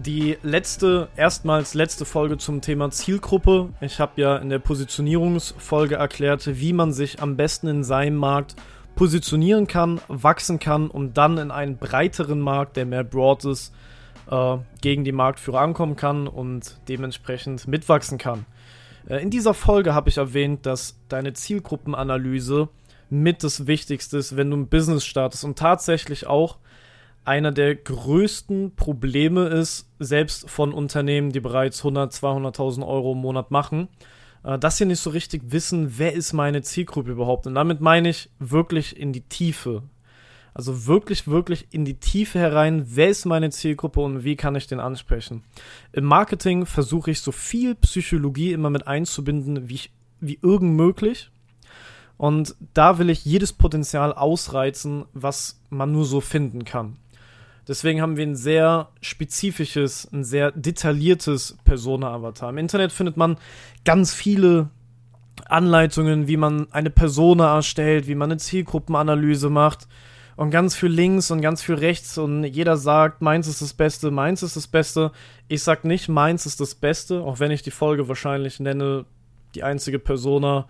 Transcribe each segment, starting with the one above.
die letzte, erstmals letzte Folge zum Thema Zielgruppe. Ich habe ja in der Positionierungsfolge erklärt, wie man sich am besten in seinem Markt positionieren kann, wachsen kann, um dann in einen breiteren Markt, der mehr broad ist, äh, gegen die Marktführer ankommen kann und dementsprechend mitwachsen kann. Äh, in dieser Folge habe ich erwähnt, dass deine Zielgruppenanalyse mit das Wichtigste ist, wenn du ein Business startest und tatsächlich auch einer der größten Probleme ist, selbst von Unternehmen, die bereits 100, 200.000 Euro im Monat machen, äh, dass sie nicht so richtig wissen, wer ist meine Zielgruppe überhaupt. Und damit meine ich wirklich in die Tiefe. Also wirklich, wirklich in die Tiefe herein, wer ist meine Zielgruppe und wie kann ich den ansprechen. Im Marketing versuche ich so viel Psychologie immer mit einzubinden, wie, ich, wie irgend möglich. Und da will ich jedes Potenzial ausreizen, was man nur so finden kann. Deswegen haben wir ein sehr spezifisches, ein sehr detailliertes Persona-Avatar. Im Internet findet man ganz viele Anleitungen, wie man eine Persona erstellt, wie man eine Zielgruppenanalyse macht und ganz viel links und ganz viel rechts und jeder sagt, meins ist das Beste, meins ist das Beste. Ich sag nicht, meins ist das Beste, auch wenn ich die Folge wahrscheinlich nenne, die einzige Persona,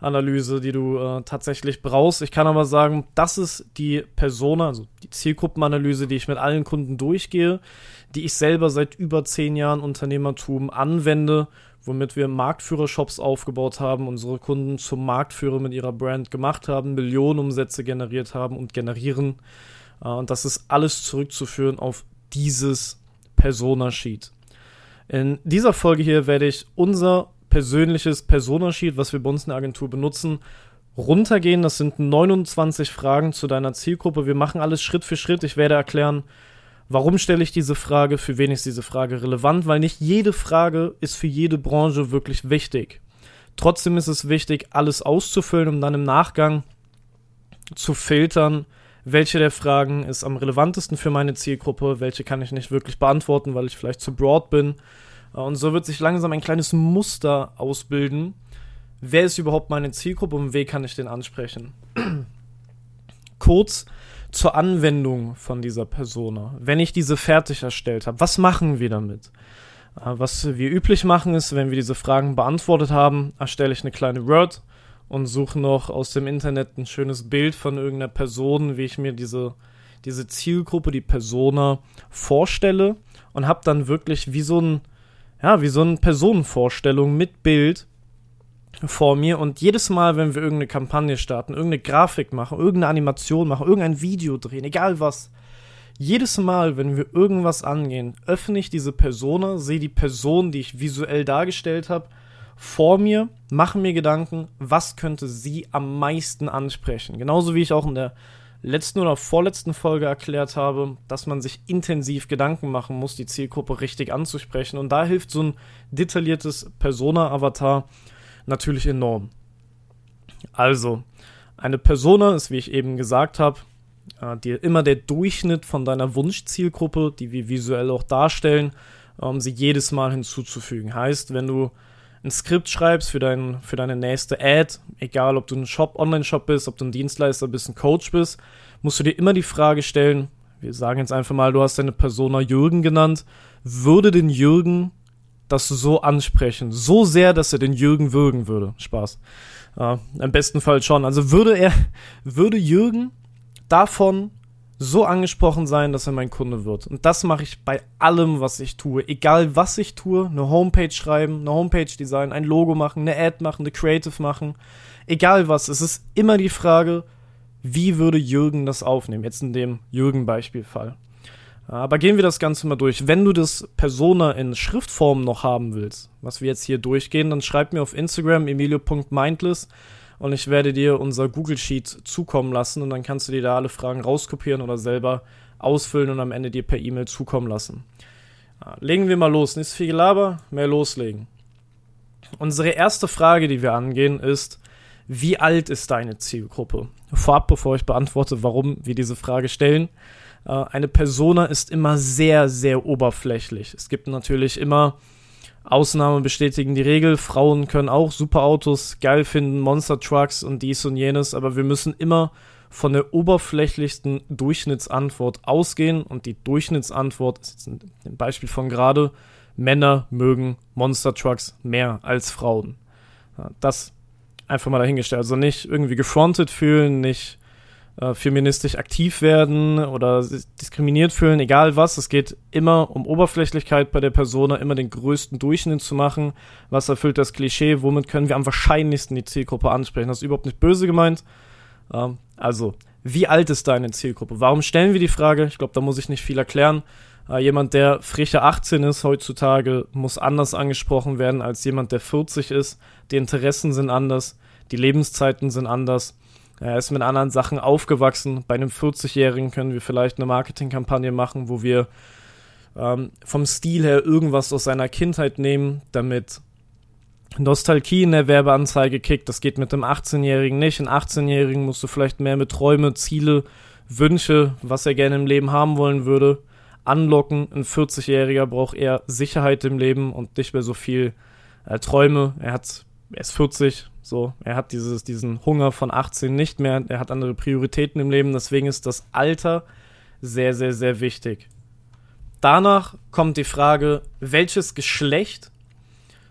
Analyse, die du äh, tatsächlich brauchst. Ich kann aber sagen, das ist die Persona, also die Zielgruppenanalyse, die ich mit allen Kunden durchgehe, die ich selber seit über zehn Jahren Unternehmertum anwende, womit wir Marktführer-Shops aufgebaut haben, unsere Kunden zum Marktführer mit ihrer Brand gemacht haben, Millionen Umsätze generiert haben und generieren. Äh, und das ist alles zurückzuführen auf dieses Persona-Sheet. In dieser Folge hier werde ich unser persönliches Personasheet, was wir bei uns in der Agentur benutzen, runtergehen. Das sind 29 Fragen zu deiner Zielgruppe. Wir machen alles Schritt für Schritt. Ich werde erklären, warum stelle ich diese Frage, für wen ist diese Frage relevant, weil nicht jede Frage ist für jede Branche wirklich wichtig. Trotzdem ist es wichtig, alles auszufüllen, um dann im Nachgang zu filtern, welche der Fragen ist am relevantesten für meine Zielgruppe, welche kann ich nicht wirklich beantworten, weil ich vielleicht zu broad bin und so wird sich langsam ein kleines Muster ausbilden. Wer ist überhaupt meine Zielgruppe und wen kann ich den ansprechen? Kurz zur Anwendung von dieser Persona. Wenn ich diese fertig erstellt habe, was machen wir damit? Äh, was wir üblich machen ist, wenn wir diese Fragen beantwortet haben, erstelle ich eine kleine Word und suche noch aus dem Internet ein schönes Bild von irgendeiner Person, wie ich mir diese, diese Zielgruppe, die Persona vorstelle und habe dann wirklich wie so ein, ja, wie so eine Personenvorstellung mit Bild vor mir und jedes Mal, wenn wir irgendeine Kampagne starten, irgendeine Grafik machen, irgendeine Animation machen, irgendein Video drehen, egal was, jedes Mal, wenn wir irgendwas angehen, öffne ich diese Persona, sehe die Person, die ich visuell dargestellt habe, vor mir, mache mir Gedanken, was könnte sie am meisten ansprechen. Genauso wie ich auch in der letzten oder vorletzten Folge erklärt habe, dass man sich intensiv Gedanken machen muss, die Zielgruppe richtig anzusprechen. Und da hilft so ein detailliertes Persona-Avatar natürlich enorm. Also, eine Persona ist, wie ich eben gesagt habe, äh, dir immer der Durchschnitt von deiner Wunschzielgruppe, die wir visuell auch darstellen, um sie jedes Mal hinzuzufügen. Heißt, wenn du ein Skript schreibst für, dein, für deine nächste Ad, egal ob du ein Shop, Online-Shop bist, ob du ein Dienstleister bist, ein Coach bist, musst du dir immer die Frage stellen, wir sagen jetzt einfach mal, du hast deine Persona Jürgen genannt, würde den Jürgen das so ansprechen? So sehr, dass er den Jürgen würgen würde. Spaß. Äh, Im besten Fall schon. Also würde er, würde Jürgen davon so angesprochen sein, dass er mein Kunde wird. Und das mache ich bei allem, was ich tue. Egal was ich tue, eine Homepage schreiben, eine Homepage designen, ein Logo machen, eine Ad machen, eine Creative machen. Egal was. Es ist immer die Frage, wie würde Jürgen das aufnehmen? Jetzt in dem Jürgen-Beispielfall. Aber gehen wir das Ganze mal durch. Wenn du das Persona in Schriftform noch haben willst, was wir jetzt hier durchgehen, dann schreib mir auf Instagram emilio.mindless und ich werde dir unser Google Sheet zukommen lassen und dann kannst du dir da alle Fragen rauskopieren oder selber ausfüllen und am Ende dir per E-Mail zukommen lassen. Legen wir mal los. Nicht viel Gelaber, mehr loslegen. Unsere erste Frage, die wir angehen, ist, wie alt ist deine Zielgruppe? Vorab, bevor ich beantworte, warum wir diese Frage stellen, äh, eine Persona ist immer sehr, sehr oberflächlich. Es gibt natürlich immer Ausnahmen bestätigen die Regel. Frauen können auch Superautos geil finden, Monster Trucks und dies und jenes, aber wir müssen immer von der oberflächlichsten Durchschnittsantwort ausgehen und die Durchschnittsantwort ist jetzt ein Beispiel von gerade, Männer mögen Monster Trucks mehr als Frauen. Das einfach mal dahingestellt. Also nicht irgendwie gefrontet fühlen, nicht äh, feministisch aktiv werden oder diskriminiert fühlen, egal was. Es geht immer um Oberflächlichkeit bei der Persona, immer den größten Durchschnitt zu machen. Was erfüllt das Klischee? Womit können wir am wahrscheinlichsten die Zielgruppe ansprechen? Das ist überhaupt nicht böse gemeint. Ähm, also, wie alt ist deine Zielgruppe? Warum stellen wir die Frage? Ich glaube, da muss ich nicht viel erklären. Äh, jemand, der frische 18 ist heutzutage, muss anders angesprochen werden als jemand, der 40 ist. Die Interessen sind anders, die Lebenszeiten sind anders. Er ist mit anderen Sachen aufgewachsen. Bei einem 40-Jährigen können wir vielleicht eine Marketingkampagne machen, wo wir ähm, vom Stil her irgendwas aus seiner Kindheit nehmen, damit Nostalgie in der Werbeanzeige kickt. Das geht mit dem 18-Jährigen nicht. Ein 18-Jährigen musst du vielleicht mehr mit Träume, Ziele, Wünsche, was er gerne im Leben haben wollen würde, anlocken. Ein 40-Jähriger braucht eher Sicherheit im Leben und nicht mehr so viel äh, Träume. Er hat, er ist 40, so, er hat dieses, diesen Hunger von 18 nicht mehr. Er hat andere Prioritäten im Leben. Deswegen ist das Alter sehr, sehr, sehr wichtig. Danach kommt die Frage, welches Geschlecht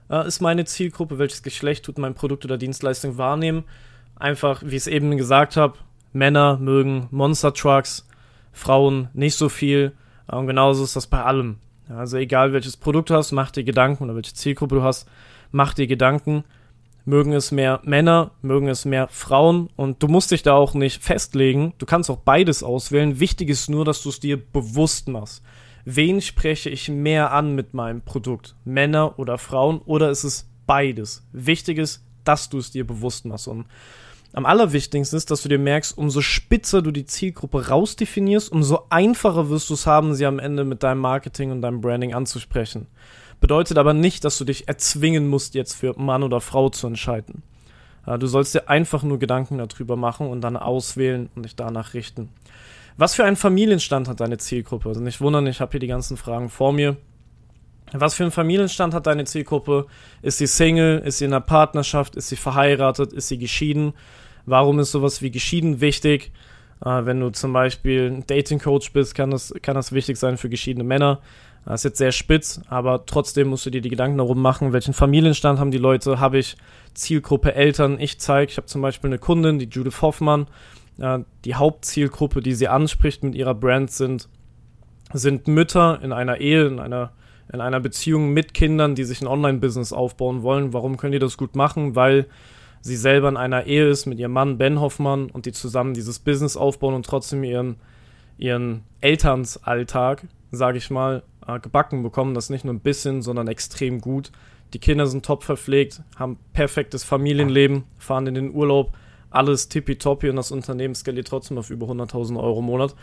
äh, ist meine Zielgruppe, welches Geschlecht tut mein Produkt oder Dienstleistung wahrnehmen. Einfach, wie ich es eben gesagt habe, Männer mögen Monster Trucks, Frauen nicht so viel. Äh, und genauso ist das bei allem. Also egal welches Produkt du hast, mach dir Gedanken oder welche Zielgruppe du hast, mach dir Gedanken. Mögen es mehr Männer, mögen es mehr Frauen und du musst dich da auch nicht festlegen. Du kannst auch beides auswählen. Wichtig ist nur, dass du es dir bewusst machst wen spreche ich mehr an mit meinem Produkt? Männer oder Frauen? Oder ist es beides? Wichtig ist, dass du es dir bewusst machst. Und am allerwichtigsten ist, dass du dir merkst, umso spitzer du die Zielgruppe rausdefinierst, umso einfacher wirst du es haben, sie am Ende mit deinem Marketing und deinem Branding anzusprechen. Bedeutet aber nicht, dass du dich erzwingen musst, jetzt für Mann oder Frau zu entscheiden. Du sollst dir einfach nur Gedanken darüber machen und dann auswählen und dich danach richten. Was für einen Familienstand hat deine Zielgruppe? Also nicht wundern, ich habe hier die ganzen Fragen vor mir. Was für einen Familienstand hat deine Zielgruppe? Ist sie Single? Ist sie in einer Partnerschaft? Ist sie verheiratet? Ist sie geschieden? Warum ist sowas wie geschieden wichtig? Äh, wenn du zum Beispiel ein Dating-Coach bist, kann das, kann das wichtig sein für geschiedene Männer. Das ist jetzt sehr spitz, aber trotzdem musst du dir die Gedanken darum machen, welchen Familienstand haben die Leute? Habe ich Zielgruppe Eltern? Ich zeige, ich habe zum Beispiel eine Kundin, die Judith Hoffmann, äh, die Hauptzielgruppe, die sie anspricht mit ihrer Brand, sind, sind Mütter in einer Ehe, in einer, in einer Beziehung mit Kindern, die sich ein Online-Business aufbauen wollen. Warum können die das gut machen? Weil sie selber in einer Ehe ist mit ihrem Mann Ben Hoffmann und die zusammen dieses Business aufbauen und trotzdem ihren, ihren Elternsalltag, sage ich mal, äh, gebacken bekommen. Das nicht nur ein bisschen, sondern extrem gut. Die Kinder sind top verpflegt, haben perfektes Familienleben, fahren in den Urlaub, alles tippitoppi und das Unternehmen skaliert trotzdem auf über 100.000 Euro im Monat.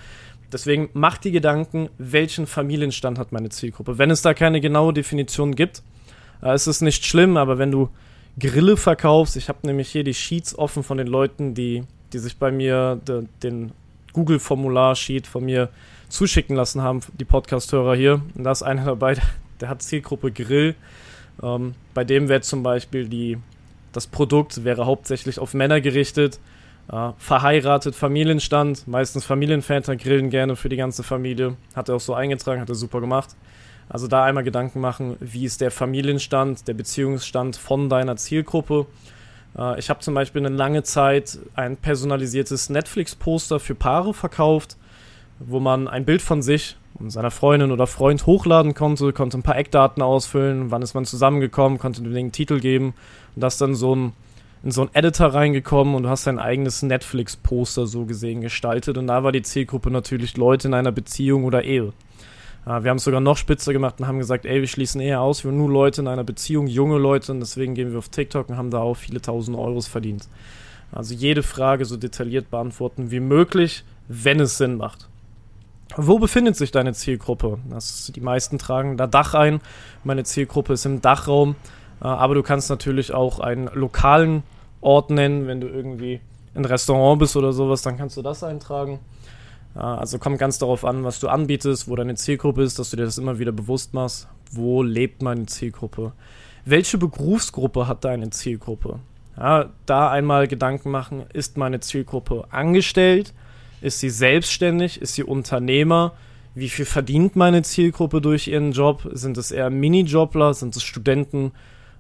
Deswegen mach die Gedanken, welchen Familienstand hat meine Zielgruppe. Wenn es da keine genaue Definition gibt, äh, ist es nicht schlimm, aber wenn du Grille verkaufst, ich habe nämlich hier die Sheets offen von den Leuten, die, die sich bei mir de, den Google-Formular-Sheet von mir zuschicken lassen haben, die Podcast-Hörer hier. Und da ist einer dabei, der hat Zielgruppe Grill. Ähm, bei dem wäre zum Beispiel die das Produkt wäre hauptsächlich auf Männer gerichtet. Äh, verheiratet, Familienstand, meistens Familienväter grillen gerne für die ganze Familie. Hat er auch so eingetragen, hat er super gemacht. Also da einmal Gedanken machen, wie ist der Familienstand, der Beziehungsstand von deiner Zielgruppe. Äh, ich habe zum Beispiel eine lange Zeit ein personalisiertes Netflix-Poster für Paare verkauft, wo man ein Bild von sich und seiner Freundin oder Freund hochladen konnte, konnte ein paar Eckdaten ausfüllen, wann ist man zusammengekommen, konnte den Titel geben und das dann so ein in so einen Editor reingekommen und du hast dein eigenes Netflix-Poster so gesehen gestaltet. Und da war die Zielgruppe natürlich Leute in einer Beziehung oder Ehe. Äh, wir haben es sogar noch spitzer gemacht und haben gesagt, ey, wir schließen eher aus, wir nur Leute in einer Beziehung, junge Leute und deswegen gehen wir auf TikTok und haben da auch viele tausend Euros verdient. Also jede Frage so detailliert beantworten wie möglich, wenn es Sinn macht. Wo befindet sich deine Zielgruppe? Das, die meisten tragen da Dach ein. Meine Zielgruppe ist im Dachraum. Äh, aber du kannst natürlich auch einen lokalen Ort nennen, wenn du irgendwie ein Restaurant bist oder sowas, dann kannst du das eintragen. Also kommt ganz darauf an, was du anbietest, wo deine Zielgruppe ist, dass du dir das immer wieder bewusst machst. Wo lebt meine Zielgruppe? Welche Berufsgruppe hat deine Zielgruppe? Ja, da einmal Gedanken machen, ist meine Zielgruppe angestellt? Ist sie selbstständig? Ist sie Unternehmer? Wie viel verdient meine Zielgruppe durch ihren Job? Sind es eher Minijobler? Sind es Studenten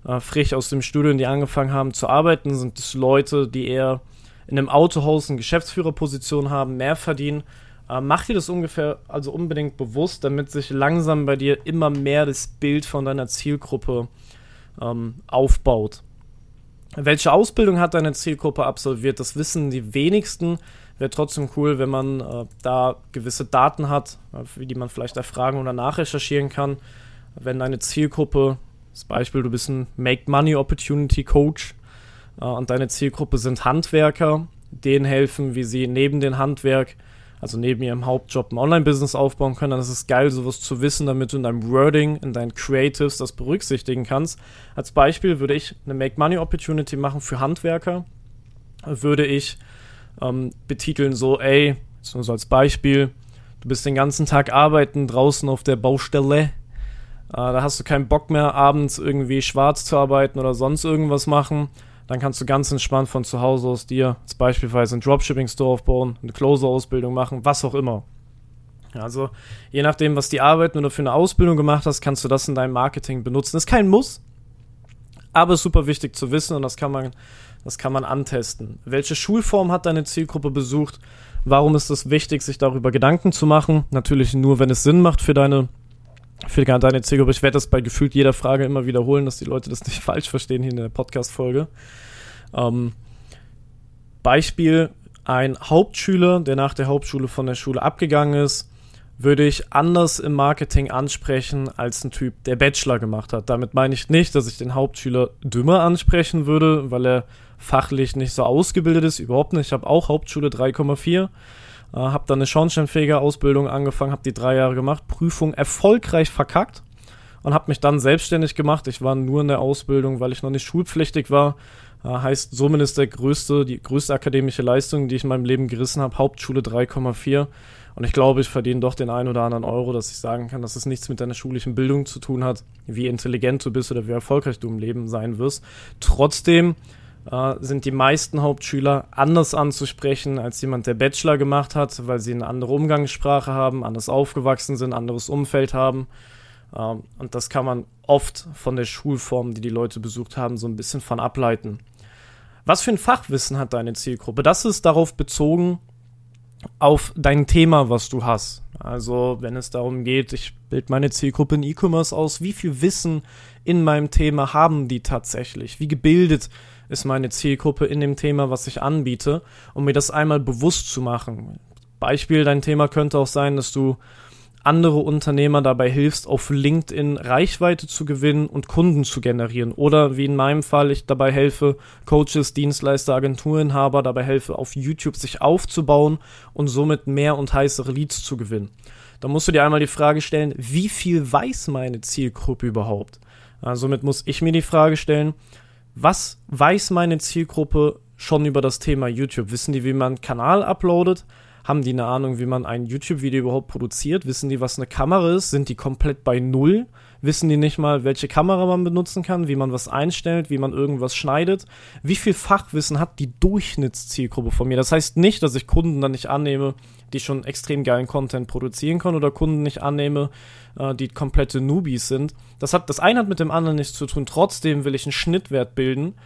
äh, frisch aus dem Studium, die angefangen haben zu arbeiten? Sind es Leute, die eher in einem Autohaus eine Geschäftsführerposition haben, mehr verdienen? Äh, mach dir das ungefähr also unbedingt bewusst, damit sich langsam bei dir immer mehr das Bild von deiner Zielgruppe ähm, aufbaut. Welche Ausbildung hat deine Zielgruppe absolviert? Das wissen die wenigsten. Wäre trotzdem cool, wenn man äh, da gewisse Daten hat, äh, die man vielleicht erfragen oder nachrecherchieren kann. Wenn deine Zielgruppe, das Beispiel, du bist ein Make Money Opportunity Coach äh, und deine Zielgruppe sind Handwerker, denen helfen, wie sie neben dem Handwerk also neben ihrem Hauptjob ein Online-Business aufbauen können, dann ist es geil, sowas zu wissen, damit du in deinem Wording, in deinen Creatives das berücksichtigen kannst. Als Beispiel würde ich eine Make-Money-Opportunity machen für Handwerker. Würde ich ähm, betiteln so, ey, so als Beispiel, du bist den ganzen Tag arbeiten draußen auf der Baustelle. Äh, da hast du keinen Bock mehr, abends irgendwie schwarz zu arbeiten oder sonst irgendwas machen dann kannst du ganz entspannt von zu Hause aus dir als beispielsweise einen Dropshipping-Store aufbauen, eine Closer-Ausbildung machen, was auch immer. Also je nachdem, was die Arbeit oder für eine Ausbildung gemacht hast, kannst du das in deinem Marketing benutzen. Ist kein Muss, aber super wichtig zu wissen und das kann man, das kann man antesten. Welche Schulform hat deine Zielgruppe besucht? Warum ist es wichtig, sich darüber Gedanken zu machen? Natürlich nur, wenn es Sinn macht für deine für deine Zielgruppe. Ich werde das bei gefühlt jeder Frage immer wiederholen, dass die Leute das nicht falsch verstehen hier in der Podcast-Folge. Ähm, Beispiel, ein Hauptschüler, der nach der Hauptschule von der Schule abgegangen ist, würde ich anders im Marketing ansprechen als ein Typ, der Bachelor gemacht hat. Damit meine ich nicht, dass ich den Hauptschüler dümmer ansprechen würde, weil er fachlich nicht so ausgebildet ist. Überhaupt nicht. Ich habe auch Hauptschule 3,4 äh, habe dann eine Schornsteinfeger-Ausbildung angefangen, habe die drei Jahre gemacht, Prüfung erfolgreich verkackt und habe mich dann selbstständig gemacht. Ich war nur in der Ausbildung, weil ich noch nicht schulpflichtig war. Äh, heißt, somit ist der größte, die größte akademische Leistung, die ich in meinem Leben gerissen habe, Hauptschule 3,4. Und ich glaube, ich verdiene doch den einen oder anderen Euro, dass ich sagen kann, dass es nichts mit deiner schulischen Bildung zu tun hat, wie intelligent du bist oder wie erfolgreich du im Leben sein wirst. Trotzdem äh, sind die meisten Hauptschüler anders anzusprechen als jemand, der Bachelor gemacht hat, weil sie eine andere Umgangssprache haben, anders aufgewachsen sind, anderes Umfeld haben. Ähm, und das kann man oft von der Schulform, die die Leute besucht haben, so ein bisschen von ableiten. Was für ein Fachwissen hat deine Zielgruppe? Das ist darauf bezogen, auf dein Thema, was du hast. Also, wenn es darum geht, ich bilde meine Zielgruppe in E-Commerce aus, wie viel Wissen in meinem Thema haben die tatsächlich? Wie gebildet ist meine Zielgruppe in dem Thema, was ich anbiete, um mir das einmal bewusst zu machen. Beispiel, dein Thema könnte auch sein, dass du andere Unternehmer dabei hilfst, auf LinkedIn Reichweite zu gewinnen und Kunden zu generieren. Oder wie in meinem Fall, ich dabei helfe, Coaches, Dienstleister, Agenturinhaber dabei helfe, auf YouTube sich aufzubauen und somit mehr und heißere Leads zu gewinnen. Da musst du dir einmal die Frage stellen, wie viel weiß meine Zielgruppe überhaupt? Somit muss ich mir die Frage stellen, was weiß meine Zielgruppe schon über das Thema YouTube? Wissen die, wie man einen Kanal uploadet? Haben die eine Ahnung, wie man ein YouTube-Video überhaupt produziert? Wissen die, was eine Kamera ist? Sind die komplett bei Null? Wissen die nicht mal, welche Kamera man benutzen kann, wie man was einstellt, wie man irgendwas schneidet? Wie viel Fachwissen hat die Durchschnittszielgruppe von mir? Das heißt nicht, dass ich Kunden dann nicht annehme, die schon extrem geilen Content produzieren können oder Kunden nicht annehme, äh, die komplette Newbies sind. Das, hat, das eine hat mit dem anderen nichts zu tun. Trotzdem will ich einen Schnittwert bilden,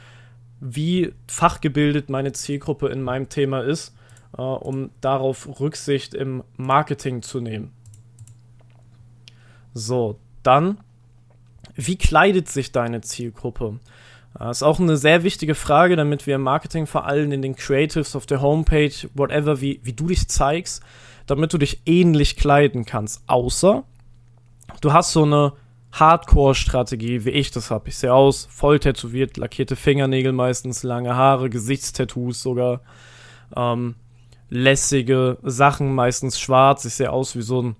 wie fachgebildet meine Zielgruppe in meinem Thema ist, äh, um darauf Rücksicht im Marketing zu nehmen. So, dann, wie kleidet sich deine Zielgruppe? Das ist auch eine sehr wichtige Frage, damit wir im Marketing vor allem in den Creatives auf der Homepage, whatever, wie, wie du dich zeigst, damit du dich ähnlich kleiden kannst. Außer du hast so eine Hardcore-Strategie, wie ich das habe. Ich sehe aus, voll tätowiert, lackierte Fingernägel meistens, lange Haare, Gesichtstattoos sogar, ähm, lässige Sachen, meistens schwarz. Ich sehe aus wie so ein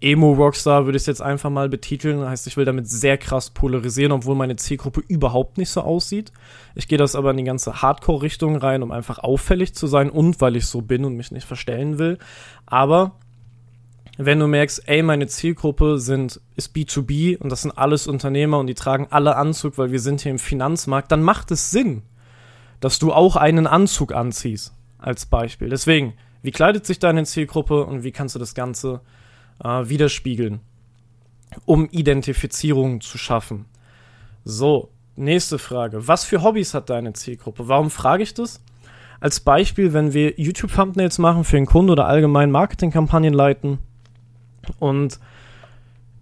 Emo-Rockstar, würde ich es jetzt einfach mal betiteln. Das heißt, ich will damit sehr krass polarisieren, obwohl meine Zielgruppe überhaupt nicht so aussieht. Ich gehe das aber in die ganze Hardcore-Richtung rein, um einfach auffällig zu sein und weil ich so bin und mich nicht verstellen will. Aber wenn du merkst, ey, meine Zielgruppe sind, ist B2B und das sind alles Unternehmer und die tragen alle Anzug, weil wir sind hier im Finanzmarkt, dann macht es Sinn, dass du auch einen Anzug anziehst, als Beispiel. Deswegen, wie kleidet sich deine Zielgruppe und wie kannst du das Ganze äh, widerspiegeln, um Identifizierung zu schaffen? So, nächste Frage. Was für Hobbys hat deine Zielgruppe? Warum frage ich das? Als Beispiel, wenn wir YouTube-Thumbnails machen für einen Kunden oder allgemein Marketingkampagnen leiten, und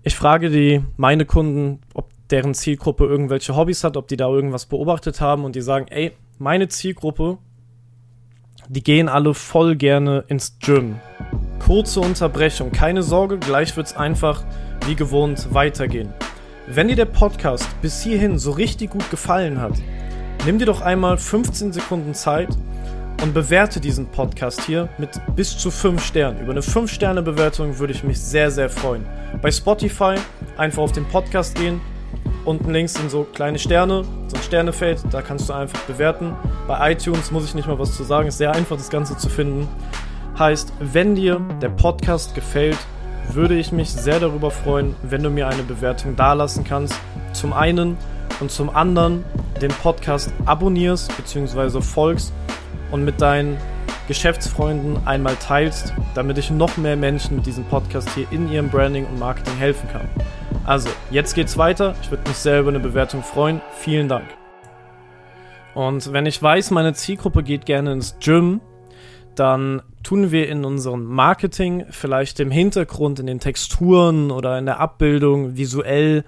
ich frage die, meine Kunden, ob deren Zielgruppe irgendwelche Hobbys hat, ob die da irgendwas beobachtet haben und die sagen, ey, meine Zielgruppe, die gehen alle voll gerne ins Gym. Kurze Unterbrechung, keine Sorge, gleich wird es einfach wie gewohnt weitergehen. Wenn dir der Podcast bis hierhin so richtig gut gefallen hat, nimm dir doch einmal 15 Sekunden Zeit und bewerte diesen Podcast hier mit bis zu 5 Sternen. Über eine 5-Sterne-Bewertung würde ich mich sehr, sehr freuen. Bei Spotify einfach auf den Podcast gehen. Unten links sind so kleine Sterne, so ein Sternefeld, da kannst du einfach bewerten. Bei iTunes muss ich nicht mal was zu sagen, ist sehr einfach das Ganze zu finden. Heißt, wenn dir der Podcast gefällt, würde ich mich sehr darüber freuen, wenn du mir eine Bewertung dalassen kannst. Zum einen und zum anderen den Podcast abonnierst bzw. folgst und mit deinen Geschäftsfreunden einmal teilst, damit ich noch mehr Menschen mit diesem Podcast hier in ihrem Branding und Marketing helfen kann. Also, jetzt geht's weiter. Ich würde mich sehr über eine Bewertung freuen. Vielen Dank. Und wenn ich weiß, meine Zielgruppe geht gerne ins Gym, dann tun wir in unserem Marketing vielleicht im Hintergrund, in den Texturen oder in der Abbildung visuell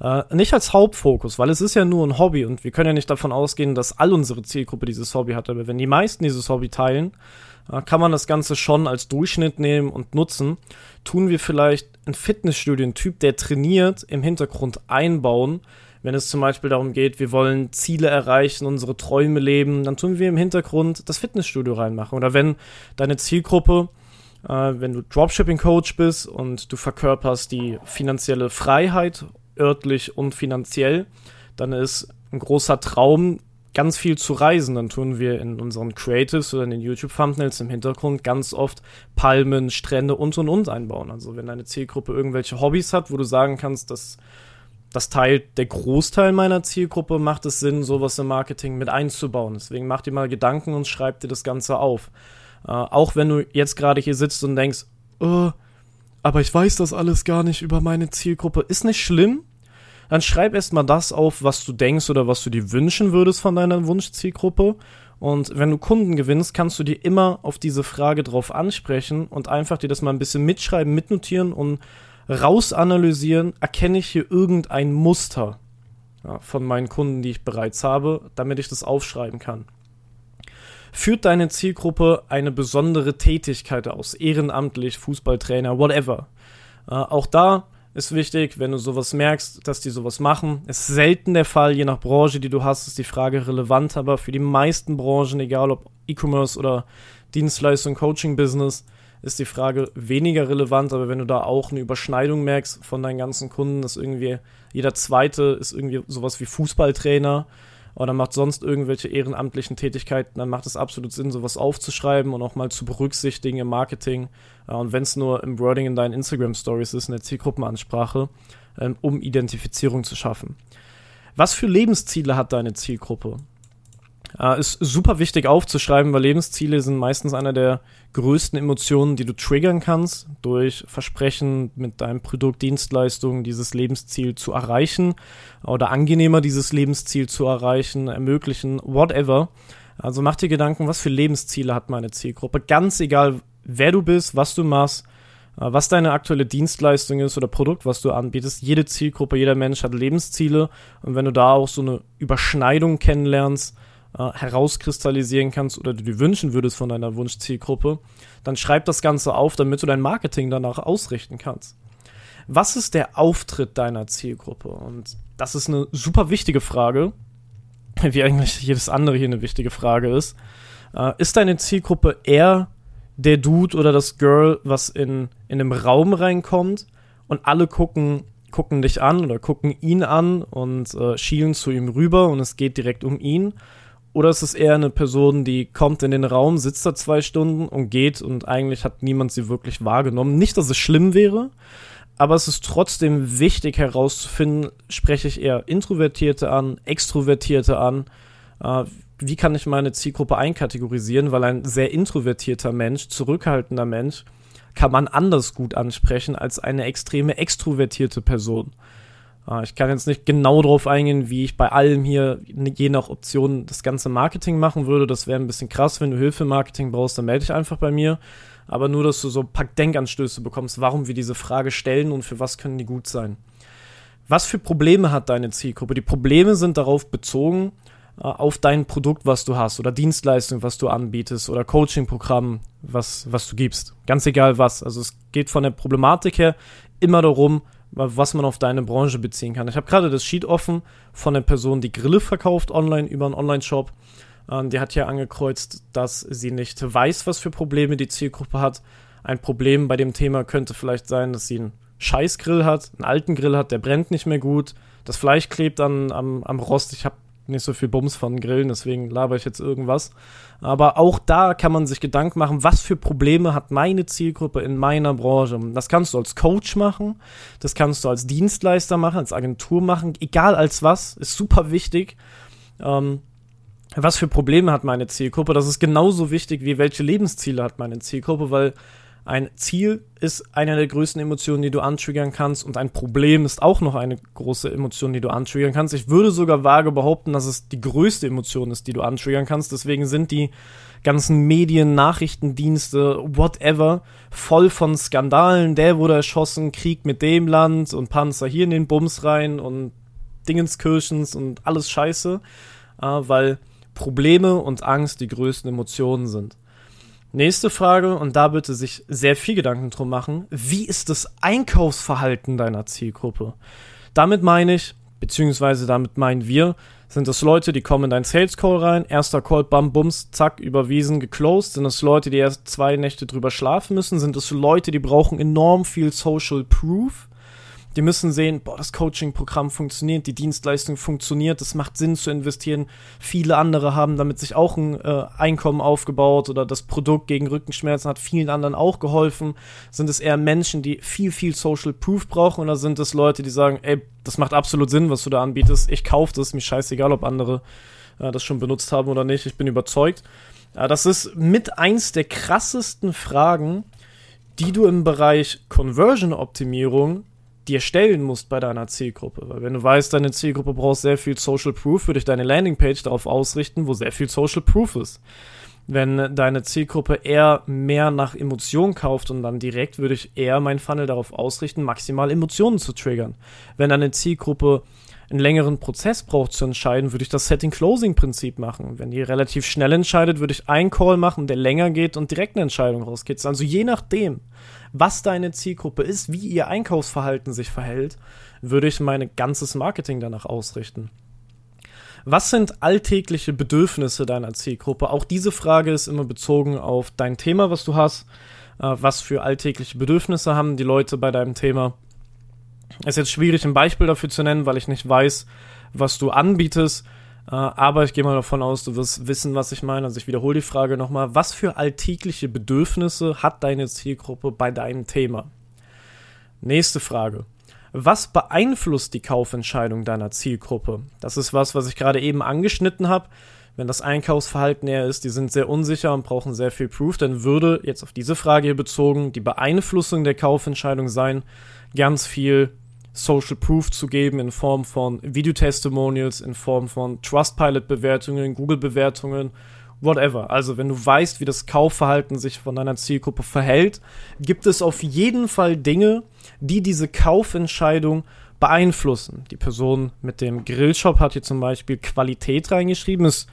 äh, nicht als Hauptfokus, weil es ist ja nur ein Hobby und wir können ja nicht davon ausgehen, dass all unsere Zielgruppe dieses Hobby hat. Aber wenn die meisten dieses Hobby teilen, äh, kann man das Ganze schon als Durchschnitt nehmen und nutzen. Tun wir vielleicht ein Fitnessstudio, ein Typ, der trainiert, im Hintergrund einbauen. Wenn es zum Beispiel darum geht, wir wollen Ziele erreichen, unsere Träume leben, dann tun wir im Hintergrund das Fitnessstudio reinmachen. Oder wenn deine Zielgruppe äh, wenn du Dropshipping-Coach bist und du verkörperst die finanzielle Freiheit örtlich und finanziell, dann ist ein großer Traum, ganz viel zu reisen. Dann tun wir in unseren Creatives oder in den YouTube-Thumbnails im Hintergrund ganz oft Palmen, Strände und und und einbauen. Also wenn deine Zielgruppe irgendwelche Hobbys hat, wo du sagen kannst, dass das teilt der Großteil meiner Zielgruppe, macht es Sinn, sowas im Marketing mit einzubauen. Deswegen mach dir mal Gedanken und schreib dir das Ganze auf. Äh, auch wenn du jetzt gerade hier sitzt und denkst, oh, aber ich weiß das alles gar nicht über meine Zielgruppe, ist nicht schlimm dann schreib erstmal das auf, was du denkst oder was du dir wünschen würdest von deiner Wunschzielgruppe. Und wenn du Kunden gewinnst, kannst du dir immer auf diese Frage drauf ansprechen und einfach dir das mal ein bisschen mitschreiben, mitnotieren und rausanalysieren, erkenne ich hier irgendein Muster ja, von meinen Kunden, die ich bereits habe, damit ich das aufschreiben kann. Führt deine Zielgruppe eine besondere Tätigkeit aus, ehrenamtlich, Fußballtrainer, whatever. Äh, auch da ist wichtig, wenn du sowas merkst, dass die sowas machen. Ist selten der Fall, je nach Branche, die du hast, ist die Frage relevant, aber für die meisten Branchen, egal ob E-Commerce oder Dienstleistung, Coaching-Business, ist die Frage weniger relevant, aber wenn du da auch eine Überschneidung merkst von deinen ganzen Kunden, dass irgendwie jeder zweite ist irgendwie sowas wie Fußballtrainer oder macht sonst irgendwelche ehrenamtlichen Tätigkeiten, dann macht es absolut Sinn, sowas aufzuschreiben und auch mal zu berücksichtigen im Marketing. Und wenn es nur im Wording in deinen Instagram Stories ist, eine Zielgruppenansprache, ähm, um Identifizierung zu schaffen. Was für Lebensziele hat deine Zielgruppe? Äh, ist super wichtig aufzuschreiben, weil Lebensziele sind meistens einer der größten Emotionen, die du triggern kannst, durch Versprechen mit deinem Produkt, Dienstleistung dieses Lebensziel zu erreichen oder angenehmer dieses Lebensziel zu erreichen, ermöglichen, whatever. Also mach dir Gedanken, was für Lebensziele hat meine Zielgruppe. Ganz egal, wer du bist, was du machst, äh, was deine aktuelle Dienstleistung ist oder Produkt, was du anbietest. Jede Zielgruppe, jeder Mensch hat Lebensziele und wenn du da auch so eine Überschneidung kennenlernst, äh, herauskristallisieren kannst oder du dir wünschen würdest von deiner Wunschzielgruppe, dann schreib das Ganze auf, damit du dein Marketing danach ausrichten kannst. Was ist der Auftritt deiner Zielgruppe? Und das ist eine super wichtige Frage, wie eigentlich jedes andere hier eine wichtige Frage ist. Äh, ist deine Zielgruppe eher der Dude oder das Girl, was in, in einem Raum reinkommt und alle gucken, gucken dich an oder gucken ihn an und äh, schielen zu ihm rüber und es geht direkt um ihn? Oder ist es eher eine Person, die kommt in den Raum, sitzt da zwei Stunden und geht und eigentlich hat niemand sie wirklich wahrgenommen? Nicht, dass es schlimm wäre, aber es ist trotzdem wichtig herauszufinden, spreche ich eher Introvertierte an, Extrovertierte an, äh, wie kann ich meine Zielgruppe einkategorisieren, weil ein sehr introvertierter Mensch, zurückhaltender Mensch, kann man anders gut ansprechen als eine extreme extrovertierte Person. Äh, ich kann jetzt nicht genau darauf eingehen, wie ich bei allem hier je nach Option das ganze Marketing machen würde. Das wäre ein bisschen krass. Wenn du Hilfe im Marketing brauchst, dann melde dich einfach bei mir. Aber nur, dass du so ein paar Denkanstöße bekommst, warum wir diese Frage stellen und für was können die gut sein. Was für Probleme hat deine Zielgruppe? Die Probleme sind darauf bezogen, äh, auf dein Produkt, was du hast, oder Dienstleistung, was du anbietest, oder Coaching-Programm, was, was du gibst. Ganz egal was. Also es geht von der Problematik her immer darum, was man auf deine Branche beziehen kann. Ich habe gerade das Sheet offen von der Person, die Grille verkauft online über einen Online-Shop. Ähm, die hat ja angekreuzt, dass sie nicht weiß, was für Probleme die Zielgruppe hat. Ein Problem bei dem Thema könnte vielleicht sein, dass sie einen Scheißgrill hat, einen alten Grill hat, der brennt nicht mehr gut. Das Fleisch klebt an, am, am Rost. Ich habe nicht so viel Bums von Grillen, deswegen laber ich jetzt irgendwas. Aber auch da kann man sich Gedanken machen, was für Probleme hat meine Zielgruppe in meiner Branche. Das kannst du als Coach machen, das kannst du als Dienstleister machen, als Agentur machen, egal als was, ist super wichtig. Ähm, was für Probleme hat meine Zielgruppe? Das ist genauso wichtig wie welche Lebensziele hat meine Zielgruppe, weil ein Ziel ist eine der größten Emotionen, die du antriggern kannst und ein Problem ist auch noch eine große Emotion, die du antriggern kannst. Ich würde sogar vage behaupten, dass es die größte Emotion ist, die du antriggern kannst. Deswegen sind die ganzen Medien, Nachrichtendienste, whatever, voll von Skandalen. Der wurde erschossen, Krieg mit dem Land und Panzer hier in den Bums rein und Dingenskirchens und alles Scheiße, äh, weil Probleme und Angst die größten Emotionen sind. Nächste Frage, und da bitte sich sehr viel Gedanken drum machen. Wie ist das Einkaufsverhalten deiner Zielgruppe? Damit meine ich, beziehungsweise damit meinen wir, sind das Leute, die kommen in deinen Sales Call rein, erster Call, bam, bums, zack, überwiesen, geclosed? Sind das Leute, die erst zwei Nächte drüber schlafen müssen? Sind das Leute, die brauchen enorm viel Social Proof? Die müssen sehen, boah, das Coaching-Programm funktioniert, die Dienstleistung funktioniert, es macht Sinn zu investieren. Viele andere haben damit sich auch ein äh, Einkommen aufgebaut oder das Produkt gegen Rückenschmerzen hat vielen anderen auch geholfen. Sind es eher Menschen, die viel, viel Social Proof brauchen oder sind es Leute, die sagen, ey, das macht absolut Sinn, was du da anbietest, ich kaufe das, mir scheißegal, ob andere äh, das schon benutzt haben oder nicht, ich bin überzeugt. Äh, das ist mit eins der krassesten Fragen, die du im Bereich Conversion-Optimierung dir stellen musst bei deiner Zielgruppe. Weil wenn du weißt, deine Zielgruppe braucht sehr viel Social Proof, würde ich deine Landingpage darauf ausrichten, wo sehr viel Social Proof ist. Wenn deine Zielgruppe eher mehr nach Emotionen kauft und dann direkt, würde ich eher mein Funnel darauf ausrichten, maximal Emotionen zu triggern. Wenn deine Zielgruppe einen längeren Prozess braucht zu entscheiden, würde ich das Setting-Closing-Prinzip machen. Wenn die relativ schnell entscheidet, würde ich einen Call machen, der länger geht und direkt eine Entscheidung rausgeht. Also je nachdem, was deine Zielgruppe ist, wie ihr Einkaufsverhalten sich verhält, würde ich mein ganzes Marketing danach ausrichten. Was sind alltägliche Bedürfnisse deiner Zielgruppe? Auch diese Frage ist immer bezogen auf dein Thema, was du hast. Äh, was für alltägliche Bedürfnisse haben die Leute bei deinem Thema? Ist jetzt schwierig, ein Beispiel dafür zu nennen, weil ich nicht weiß, was du anbietest. Äh, aber ich gehe mal davon aus, du wirst wissen, was ich meine. Also ich wiederhole die Frage nochmal. Was für alltägliche Bedürfnisse hat deine Zielgruppe bei deinem Thema? Nächste Frage. Was beeinflusst die Kaufentscheidung deiner Zielgruppe? Das ist was, was ich gerade eben angeschnitten habe. Wenn das Einkaufsverhalten eher ist, die sind sehr unsicher und brauchen sehr viel Proof, dann würde jetzt auf diese Frage hier bezogen die Beeinflussung der Kaufentscheidung sein, ganz viel Social Proof zu geben in Form von Videotestimonials, in Form von Trustpilot-Bewertungen, Google-Bewertungen whatever. Also, wenn du weißt, wie das Kaufverhalten sich von deiner Zielgruppe verhält, gibt es auf jeden Fall Dinge, die diese Kaufentscheidung beeinflussen. Die Person mit dem Grillshop hat hier zum Beispiel Qualität reingeschrieben. Ist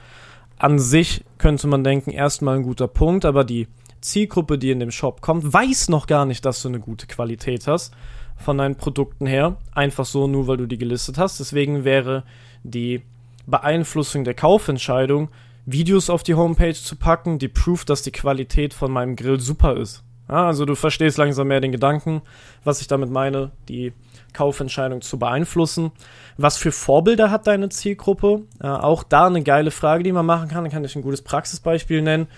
an sich, könnte man denken, erstmal ein guter Punkt, aber die Zielgruppe, die in dem Shop kommt, weiß noch gar nicht, dass du eine gute Qualität hast von deinen Produkten her. Einfach so, nur weil du die gelistet hast. Deswegen wäre die Beeinflussung der Kaufentscheidung, Videos auf die Homepage zu packen, die proof, dass die Qualität von meinem Grill super ist. Ja, also du verstehst langsam mehr den Gedanken, was ich damit meine, die Kaufentscheidung zu beeinflussen. Was für Vorbilder hat deine Zielgruppe? Äh, auch da eine geile Frage, die man machen kann. Da kann ich ein gutes Praxisbeispiel nennen.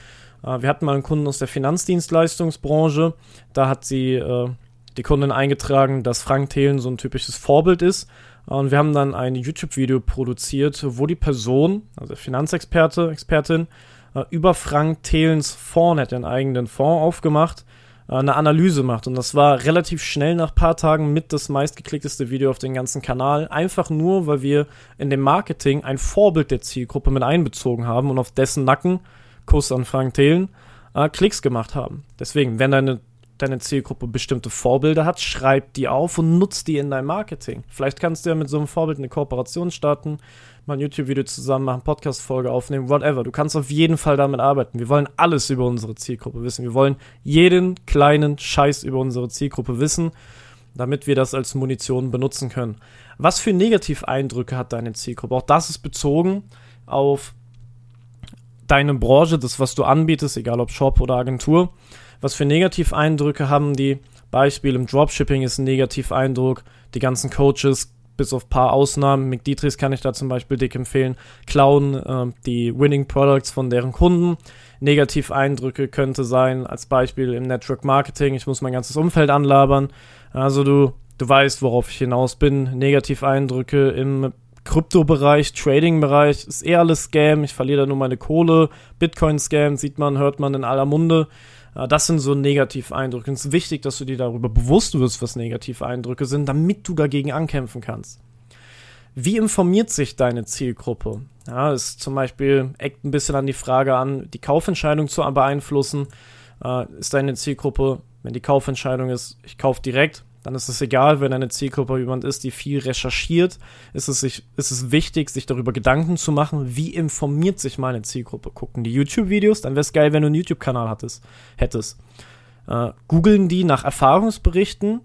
Äh, wir hatten mal einen Kunden aus der Finanzdienstleistungsbranche. Da hat sie äh, die Kundin eingetragen, dass Frank Thelen so ein typisches Vorbild ist. Und wir haben dann ein YouTube-Video produziert, wo die Person, also Finanzexperte, Expertin, äh, über Frank Thelens Fonds, hat einen eigenen Fonds aufgemacht, äh, eine Analyse macht. Und das war relativ schnell nach paar Tagen mit das meistgeklickteste Video auf den ganzen Kanal. Einfach nur, weil wir in dem Marketing ein Vorbild der Zielgruppe mit einbezogen haben und auf dessen Nacken, Kuss an Frank Thelen, äh, Klicks gemacht haben. Deswegen, wenn deine deine Zielgruppe bestimmte Vorbilder hat, schreib die auf und nutz die in dein Marketing. Vielleicht kannst du ja mit so einem Vorbild eine Kooperation starten, mal ein YouTube-Video zusammen machen, Podcast-Folge aufnehmen, whatever. Du kannst auf jeden Fall damit arbeiten. Wir wollen alles über unsere Zielgruppe wissen. Wir wollen jeden kleinen Scheiß über unsere Zielgruppe wissen, damit wir das als Munition benutzen können. Was für Negativeindrücke hat deine Zielgruppe? Auch das ist bezogen auf deine Branche, das, was du anbietest, egal ob Shop oder Agentur. Was für Negativeindrücke haben die? Beispiel im Dropshipping ist ein Negativeindruck. Die ganzen Coaches, bis auf paar Ausnahmen, McDietrichs kann ich da zum Beispiel dick empfehlen, klauen äh, die Winning Products von deren Kunden. Negativeindrücke könnte sein, als Beispiel im Network Marketing, ich muss mein ganzes Umfeld anlabern. Also du, du weißt, worauf ich hinaus bin. Negativeindrücke im Kryptobereich, Trading-Bereich ist eher alles Scam. Ich verliere da nur meine Kohle. Bitcoin-Scam sieht man, hört man in aller Munde. Äh, das sind so Negativeindrücke. Es ist wichtig, dass du dir darüber bewusst wirst, was Negativeindrücke sind, damit du dagegen ankämpfen kannst. Wie informiert sich deine Zielgruppe? Ja, ist zum Beispiel eckt ein bisschen an die Frage an, die Kaufentscheidung zu beeinflussen. Äh, ist deine Zielgruppe, wenn die Kaufentscheidung ist, ich kaufe direkt, dann ist es egal, wenn eine Zielgruppe jemand ist, die viel recherchiert, ist es, sich, ist es wichtig, sich darüber Gedanken zu machen, wie informiert sich meine Zielgruppe. Gucken die YouTube-Videos, dann wäre es geil, wenn du einen YouTube-Kanal hattest, hättest. Äh, googeln die nach Erfahrungsberichten,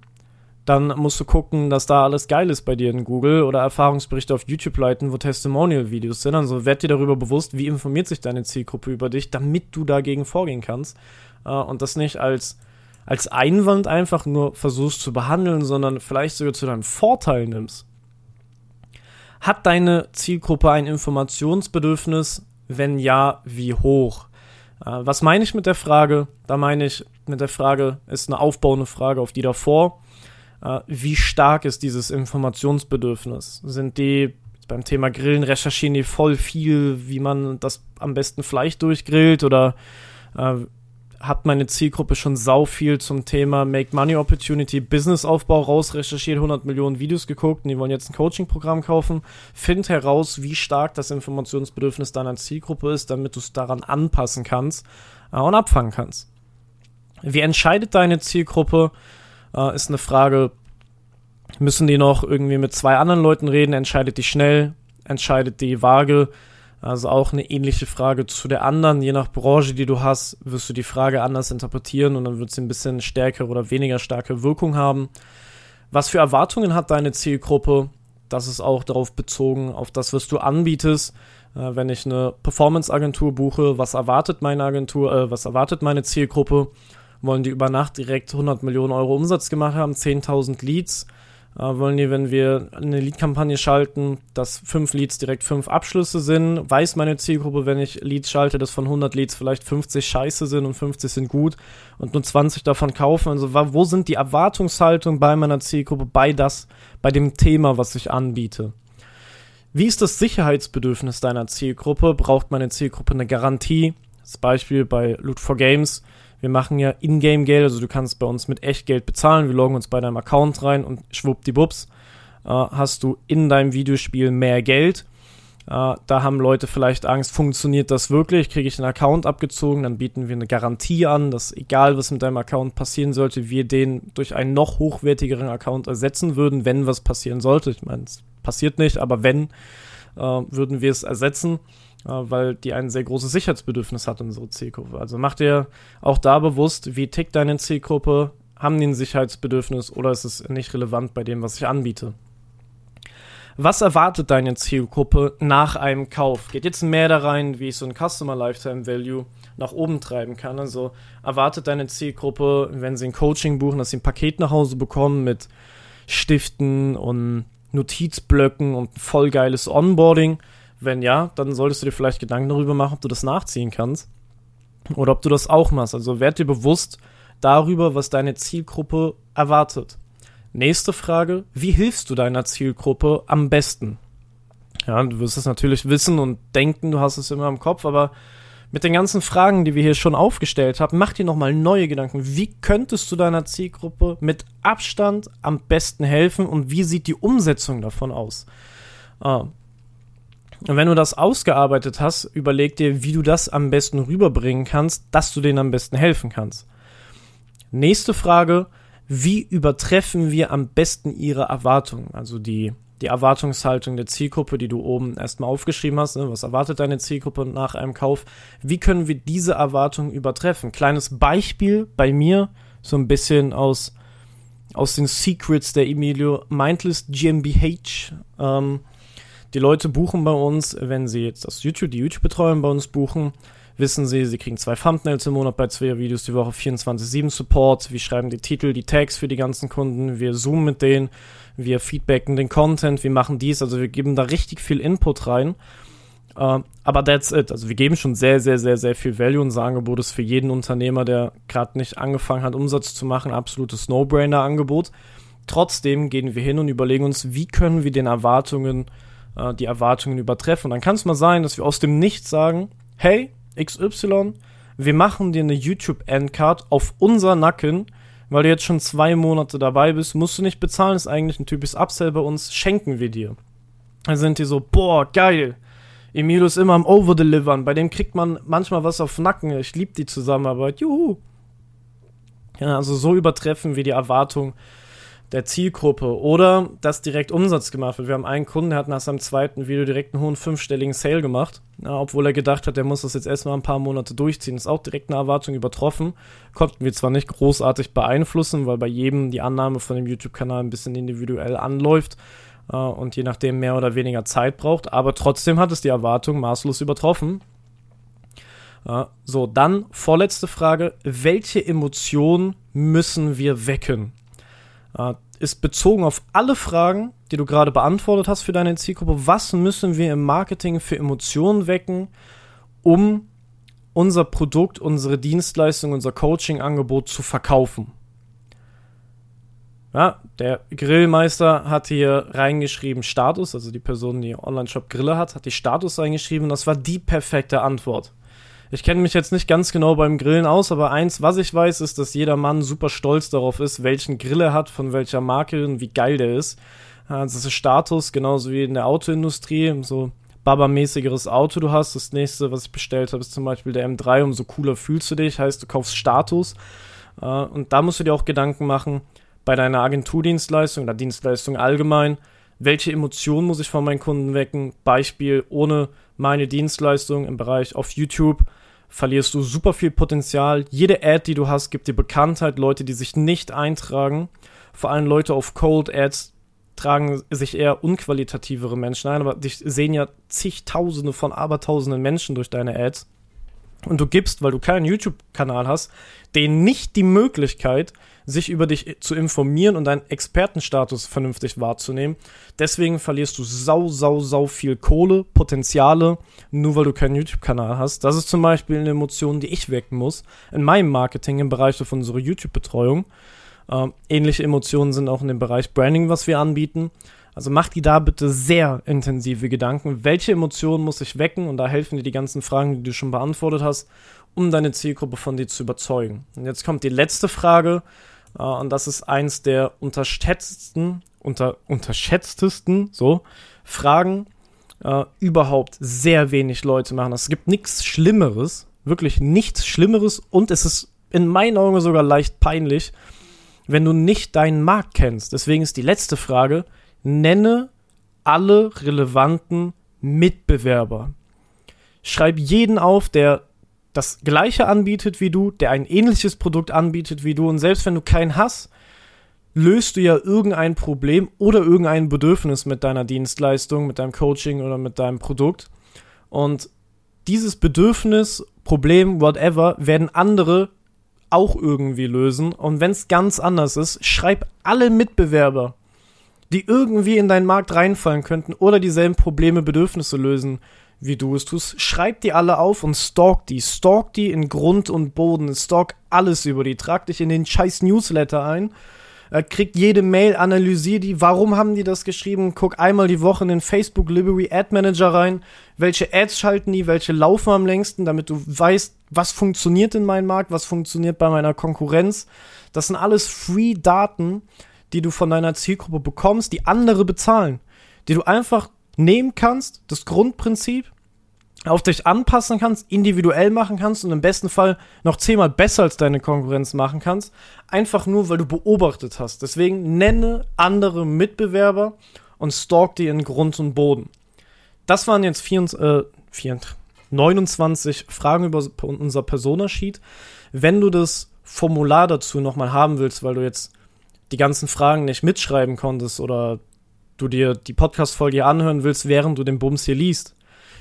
dann musst du gucken, dass da alles geil ist bei dir in Google oder Erfahrungsberichte auf YouTube leiten, wo Testimonial-Videos sind. Also werd dir darüber bewusst, wie informiert sich deine Zielgruppe über dich, damit du dagegen vorgehen kannst äh, und das nicht als als Einwand einfach nur versuchst zu behandeln, sondern vielleicht sogar zu deinem Vorteil nimmst. Hat deine Zielgruppe ein Informationsbedürfnis? Wenn ja, wie hoch? Äh, was meine ich mit der Frage? Da meine ich mit der Frage, ist eine aufbauende Frage auf die davor. Äh, wie stark ist dieses Informationsbedürfnis? Sind die beim Thema Grillen recherchieren die voll viel, wie man das am besten Fleisch durchgrillt oder äh, hat meine Zielgruppe schon sau viel zum Thema Make Money Opportunity, Businessaufbau raus recherchiert, 100 Millionen Videos geguckt und die wollen jetzt ein Coaching-Programm kaufen. Find heraus, wie stark das Informationsbedürfnis deiner Zielgruppe ist, damit du es daran anpassen kannst äh, und abfangen kannst. Wie entscheidet deine Zielgruppe? Äh, ist eine Frage, müssen die noch irgendwie mit zwei anderen Leuten reden? Entscheidet die schnell? Entscheidet die vage? Also auch eine ähnliche Frage zu der anderen. Je nach Branche, die du hast, wirst du die Frage anders interpretieren und dann wird sie ein bisschen stärkere oder weniger starke Wirkung haben. Was für Erwartungen hat deine Zielgruppe? Das ist auch darauf bezogen, auf das, was du anbietest. Äh, wenn ich eine Performance-Agentur buche, was erwartet meine Agentur, äh, was erwartet meine Zielgruppe? Wollen die über Nacht direkt 100 Millionen Euro Umsatz gemacht haben, 10.000 Leads? Äh, wollen die, wenn wir eine Lead-Kampagne schalten, dass fünf Leads direkt fünf Abschlüsse sind. Weiß meine Zielgruppe, wenn ich Leads schalte, dass von 100 Leads vielleicht 50 scheiße sind und 50 sind gut und nur 20 davon kaufen. Also wo sind die Erwartungshaltungen bei meiner Zielgruppe, bei das, bei dem Thema, was ich anbiete? Wie ist das Sicherheitsbedürfnis deiner Zielgruppe? Braucht meine Zielgruppe eine Garantie? Das Beispiel bei Loot for Games wir machen ja Ingame-Geld, also du kannst bei uns mit Echtgeld bezahlen. Wir loggen uns bei deinem Account rein und schwuppdiwupps äh, hast du in deinem Videospiel mehr Geld. Äh, da haben Leute vielleicht Angst, funktioniert das wirklich? Kriege ich einen Account abgezogen? Dann bieten wir eine Garantie an, dass egal was mit deinem Account passieren sollte, wir den durch einen noch hochwertigeren Account ersetzen würden, wenn was passieren sollte. Ich meine, es passiert nicht, aber wenn, äh, würden wir es ersetzen, weil die ein sehr großes Sicherheitsbedürfnis hat, unsere Zielgruppe. Also mach dir auch da bewusst, wie tickt deine Zielgruppe? Haben die ein Sicherheitsbedürfnis oder ist es nicht relevant bei dem, was ich anbiete? Was erwartet deine Zielgruppe nach einem Kauf? Geht jetzt mehr da rein, wie ich so ein Customer Lifetime Value nach oben treiben kann. Also erwartet deine Zielgruppe, wenn sie ein Coaching buchen, dass sie ein Paket nach Hause bekommen mit Stiften und Notizblöcken und voll geiles Onboarding. Wenn ja, dann solltest du dir vielleicht Gedanken darüber machen, ob du das nachziehen kannst. Oder ob du das auch machst. Also werd dir bewusst darüber, was deine Zielgruppe erwartet. Nächste Frage, wie hilfst du deiner Zielgruppe am besten? Ja, du wirst es natürlich wissen und denken, du hast es immer im Kopf, aber mit den ganzen Fragen, die wir hier schon aufgestellt haben, mach dir nochmal neue Gedanken. Wie könntest du deiner Zielgruppe mit Abstand am besten helfen und wie sieht die Umsetzung davon aus? Ah. Und wenn du das ausgearbeitet hast, überleg dir, wie du das am besten rüberbringen kannst, dass du denen am besten helfen kannst. Nächste Frage, wie übertreffen wir am besten ihre Erwartungen? Also die, die Erwartungshaltung der Zielgruppe, die du oben erstmal aufgeschrieben hast. Ne? Was erwartet deine Zielgruppe nach einem Kauf? Wie können wir diese Erwartungen übertreffen? Kleines Beispiel bei mir, so ein bisschen aus, aus den Secrets der Emilio Mindless GmbH. Ähm, die Leute buchen bei uns, wenn sie jetzt das YouTube, die YouTube-Betreuung bei uns buchen, wissen sie, sie kriegen zwei Thumbnails im Monat bei zwei Videos die Woche, 24-7 Support, wir schreiben die Titel, die Tags für die ganzen Kunden, wir zoomen mit denen, wir feedbacken den Content, wir machen dies, also wir geben da richtig viel Input rein. Uh, aber that's it. Also wir geben schon sehr, sehr, sehr, sehr viel Value. Unser Angebot ist für jeden Unternehmer, der gerade nicht angefangen hat, Umsatz zu machen, absolutes No-Brainer-Angebot. Trotzdem gehen wir hin und überlegen uns, wie können wir den Erwartungen, uh, die Erwartungen übertreffen. Und dann kann es mal sein, dass wir aus dem Nichts sagen, hey, XY, wir machen dir eine YouTube-Endcard auf unser Nacken, weil du jetzt schon zwei Monate dabei bist, musst du nicht bezahlen, ist eigentlich ein typisches Upsell bei uns, schenken wir dir. Dann sind die so, boah, geil. Emilio ist immer am Overdelivern, bei dem kriegt man manchmal was auf Nacken. Ich liebe die Zusammenarbeit, juhu. Ja, also so übertreffen wir die Erwartung der Zielgruppe oder dass direkt Umsatz gemacht wird. Wir haben einen Kunden, der hat nach seinem zweiten Video direkt einen hohen fünfstelligen Sale gemacht, ja, obwohl er gedacht hat, der muss das jetzt erstmal ein paar Monate durchziehen. Ist auch direkt eine Erwartung übertroffen. Konnten wir zwar nicht großartig beeinflussen, weil bei jedem die Annahme von dem YouTube-Kanal ein bisschen individuell anläuft äh, und je nachdem mehr oder weniger Zeit braucht, aber trotzdem hat es die Erwartung maßlos übertroffen. Ja, so, dann vorletzte Frage. Welche Emotionen müssen wir wecken? Ist bezogen auf alle Fragen, die du gerade beantwortet hast für deine Zielgruppe. Was müssen wir im Marketing für Emotionen wecken, um unser Produkt, unsere Dienstleistung, unser Coaching-Angebot zu verkaufen? Ja, der Grillmeister hat hier reingeschrieben Status, also die Person, die Online-Shop Grille hat, hat die Status reingeschrieben. Das war die perfekte Antwort. Ich kenne mich jetzt nicht ganz genau beim Grillen aus, aber eins, was ich weiß, ist, dass jeder Mann super stolz darauf ist, welchen Grill er hat, von welcher Marke und wie geil der ist. Das ist Status, genauso wie in der Autoindustrie. So Baba-mäßigeres Auto du hast. Das nächste, was ich bestellt habe, ist zum Beispiel der M3. Umso cooler fühlst du dich. Heißt, du kaufst Status. Und da musst du dir auch Gedanken machen, bei deiner Agenturdienstleistung oder Dienstleistung allgemein, welche Emotionen muss ich von meinen Kunden wecken? Beispiel, ohne meine Dienstleistung im Bereich auf YouTube verlierst du super viel Potenzial. Jede Ad, die du hast, gibt dir Bekanntheit. Leute, die sich nicht eintragen, vor allem Leute auf Cold Ads, tragen sich eher unqualitativere Menschen ein, aber dich sehen ja zigtausende von abertausenden Menschen durch deine Ads. Und du gibst, weil du keinen YouTube-Kanal hast, denen nicht die Möglichkeit, sich über dich zu informieren und deinen Expertenstatus vernünftig wahrzunehmen. Deswegen verlierst du sau, sau, sau viel Kohle, Potenziale, nur weil du keinen YouTube-Kanal hast. Das ist zum Beispiel eine Emotion, die ich wecken muss in meinem Marketing im Bereich von unserer YouTube-Betreuung. Ähm, ähnliche Emotionen sind auch in dem Bereich Branding, was wir anbieten. Also mach dir da bitte sehr intensive Gedanken. Welche Emotionen muss ich wecken? Und da helfen dir die ganzen Fragen, die du schon beantwortet hast, um deine Zielgruppe von dir zu überzeugen. Und jetzt kommt die letzte Frage. Uh, und das ist eins der unterschätztesten, unter, unterschätztesten, so, Fragen. äh, überhaupt sehr wenig Leute machen das. Es gibt nichts Schlimmeres, wirklich nichts Schlimmeres und es ist in meinen Augen sogar leicht peinlich, wenn du nicht deinen Markt kennst. Deswegen ist die letzte Frage, nenne alle relevanten Mitbewerber. Schreib jeden auf, der das gleiche anbietet wie du, der ein ähnliches Produkt anbietet wie du und selbst wenn du keinen hast, löst du ja irgendein Problem oder irgendein Bedürfnis mit deiner Dienstleistung, mit deinem Coaching oder mit deinem Produkt. Und dieses Bedürfnis, Problem, whatever, werden andere auch irgendwie lösen. Und wenn es ganz anders ist, schreib alle Mitbewerber, die irgendwie in deinen Markt reinfallen könnten oder dieselben Probleme, Bedürfnisse lösen, wie du es tust. Schreib die alle auf und stalk die. Stalk die in Grund und Boden. Stalk alles über die. Trag dich in den scheiß Newsletter ein äh, kriegt jede Mail, analysiert die, warum haben die das geschrieben, guck einmal die Woche in den Facebook Library Ad Manager rein, welche Ads schalten die, welche laufen am längsten, damit du weißt, was funktioniert in meinem Markt, was funktioniert bei meiner Konkurrenz. Das sind alles Free-Daten, die du von deiner Zielgruppe bekommst, die andere bezahlen, die du einfach nehmen kannst, das Grundprinzip, auf dich anpassen kannst, individuell machen kannst und im besten Fall noch zehnmal besser als deine Konkurrenz machen kannst, einfach nur, weil du beobachtet hast. Deswegen nenne andere Mitbewerber und stalk die in Grund und Boden. Das waren jetzt 24, äh, 24, 29 Fragen über unser Persona-Sheet. Wenn du das Formular dazu nochmal haben willst, weil du jetzt die ganzen Fragen nicht mitschreiben konntest oder du dir die Podcast-Folge anhören willst, während du den Bums hier liest,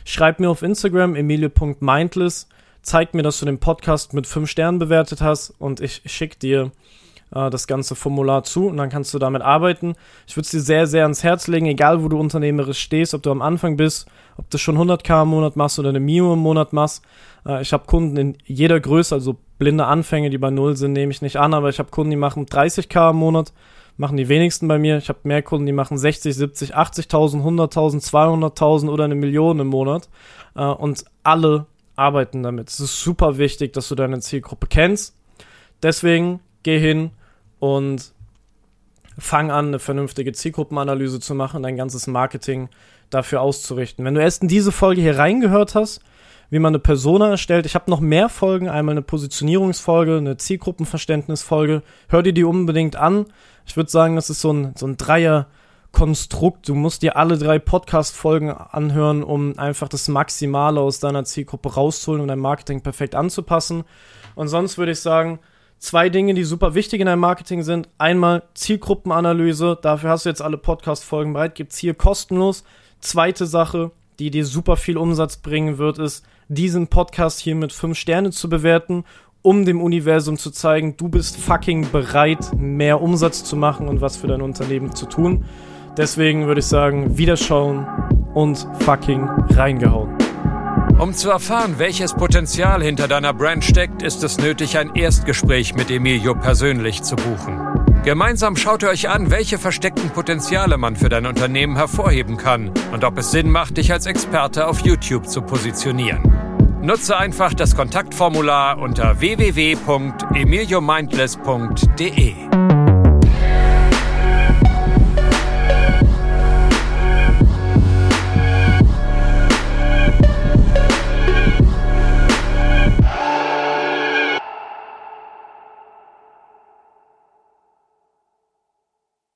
Schreib mir auf Instagram emilio.mindless, zeig mir, dass du den Podcast mit 5 Sternen bewertet hast und ich schicke dir äh, das ganze Formular zu und dann kannst du damit arbeiten. Ich würde es dir sehr, sehr ans Herz legen, egal wo du unternehmerisch stehst, ob du am Anfang bist, ob du schon 100k im Monat machst oder eine Mio im Monat machst. Äh, ich habe Kunden in jeder Größe, also blinde Anfänge, die bei Null sind, nehme ich nicht an, aber ich habe Kunden, die machen 30k im Monat machen die wenigsten bei mir. Ich habe mehr Kunden, die machen 60, 70, 80.000, 100.000, 200.000 oder eine Million im Monat. Äh, und alle arbeiten damit. Es ist super wichtig, dass du deine Zielgruppe kennst. Deswegen geh hin und fang an, eine vernünftige Zielgruppenanalyse zu machen, dein ganzes Marketing dafür auszurichten. Wenn du erst in diese Folge hier reingehört hast, wie man eine Persona erstellt. Ich habe noch mehr Folgen, einmal eine Positionierungsfolge, eine Zielgruppenverständnisfolge. Hör dir die unbedingt an. Ich würde sagen, das ist so ein, so ein Dreier-Konstrukt. Du musst dir alle drei Podcast-Folgen anhören, um einfach das Maximale aus deiner Zielgruppe rauszuholen und dein Marketing perfekt anzupassen. Und sonst würde ich sagen, zwei Dinge, die super wichtig in deinem Marketing sind. Einmal Zielgruppenanalyse. Dafür hast du jetzt alle Podcast-Folgen bereit. Gibt's hier kostenlos. Zweite Sache, die dir super viel Umsatz bringen wird, ist, diesen Podcast hier mit fünf Sterne zu bewerten um dem Universum zu zeigen, du bist fucking bereit, mehr Umsatz zu machen und was für dein Unternehmen zu tun. Deswegen würde ich sagen, wiederschauen und fucking reingehauen. Um zu erfahren, welches Potenzial hinter deiner Brand steckt, ist es nötig, ein Erstgespräch mit Emilio persönlich zu buchen. Gemeinsam schaut ihr euch an, welche versteckten Potenziale man für dein Unternehmen hervorheben kann und ob es Sinn macht, dich als Experte auf YouTube zu positionieren. Nutze einfach das Kontaktformular unter www.emiliomindless.de.